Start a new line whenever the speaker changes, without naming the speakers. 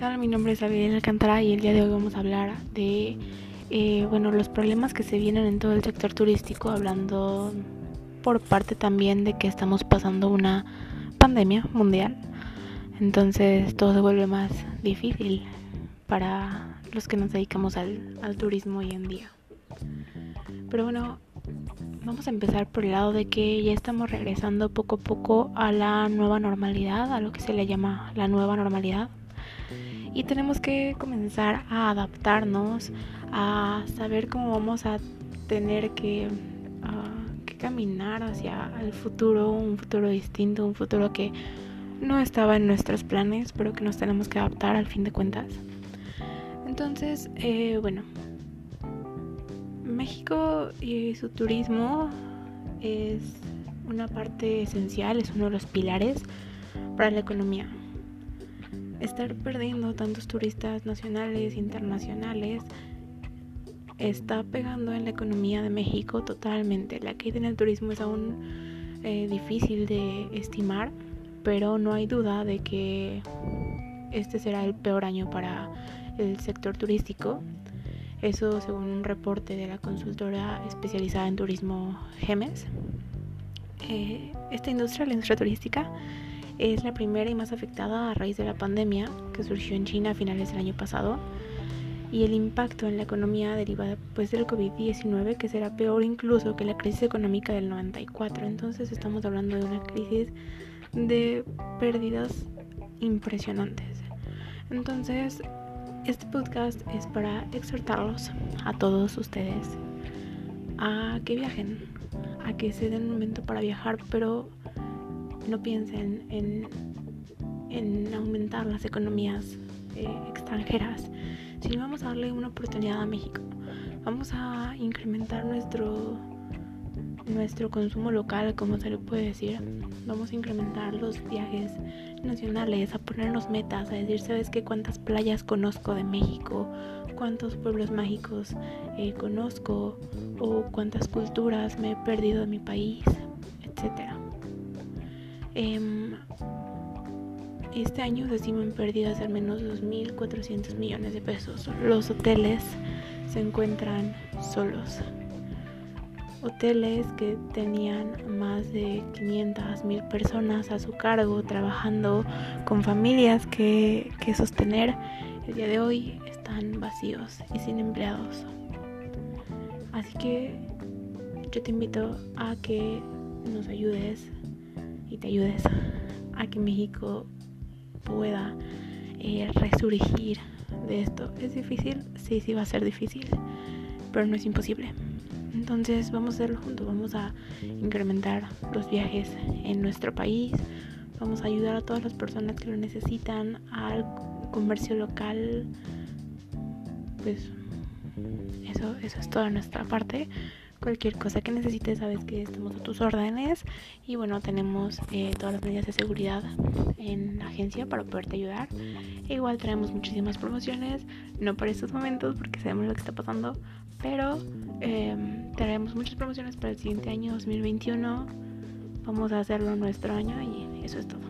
tal? Mi nombre es Abigail Alcántara y el día de hoy vamos a hablar de eh, bueno, los problemas que se vienen en todo el sector turístico, hablando por parte también de que estamos pasando una pandemia mundial. Entonces todo se vuelve más difícil para los que nos dedicamos al, al turismo hoy en día. Pero bueno, vamos a empezar por el lado de que ya estamos regresando poco a poco a la nueva normalidad, a lo que se le llama la nueva normalidad y tenemos que comenzar a adaptarnos, a saber cómo vamos a tener que, que caminar hacia el futuro, un futuro distinto, un futuro que no estaba en nuestros planes, pero que nos tenemos que adaptar al fin de cuentas. Entonces, eh, bueno, México y su turismo es una parte esencial, es uno de los pilares para la economía estar perdiendo tantos turistas nacionales e internacionales está pegando en la economía de México totalmente. La caída en el turismo es aún eh, difícil de estimar, pero no hay duda de que este será el peor año para el sector turístico. Eso según un reporte de la consultora especializada en turismo GEMES. Eh, esta industria, la industria turística, es la primera y más afectada a raíz de la pandemia que surgió en China a finales del año pasado y el impacto en la economía deriva pues del COVID-19 que será peor incluso que la crisis económica del 94. Entonces estamos hablando de una crisis de pérdidas impresionantes. Entonces, este podcast es para exhortarlos a todos ustedes a que viajen, a que se den un momento para viajar, pero no piensen en, en aumentar las economías eh, extranjeras, sino vamos a darle una oportunidad a México. Vamos a incrementar nuestro nuestro consumo local, como se le puede decir. Vamos a incrementar los viajes nacionales, a ponernos metas, a decir, ¿sabes qué? ¿Cuántas playas conozco de México? ¿Cuántos pueblos mágicos eh, conozco? ¿O cuántas culturas me he perdido de mi país? Etcétera. Em, este año se estiman pérdidas al menos 2.400 millones de pesos. Los hoteles se encuentran solos. Hoteles que tenían más de 500 mil personas a su cargo trabajando con familias que, que sostener, el día de hoy están vacíos y sin empleados. Así que yo te invito a que nos ayudes y te ayudes a que México pueda eh, resurgir de esto. ¿Es difícil? Sí, sí va a ser difícil, pero no es imposible. Entonces vamos a hacerlo juntos, vamos a incrementar los viajes en nuestro país, vamos a ayudar a todas las personas que lo necesitan, al comercio local, pues eso, eso es toda nuestra parte. Cualquier cosa que necesites, sabes que estamos a tus órdenes. Y bueno, tenemos eh, todas las medidas de seguridad en la agencia para poderte ayudar. E igual traemos muchísimas promociones, no para estos momentos porque sabemos lo que está pasando, pero em, traemos muchas promociones para el siguiente año 2021. Vamos a hacerlo nuestro año y eso es todo.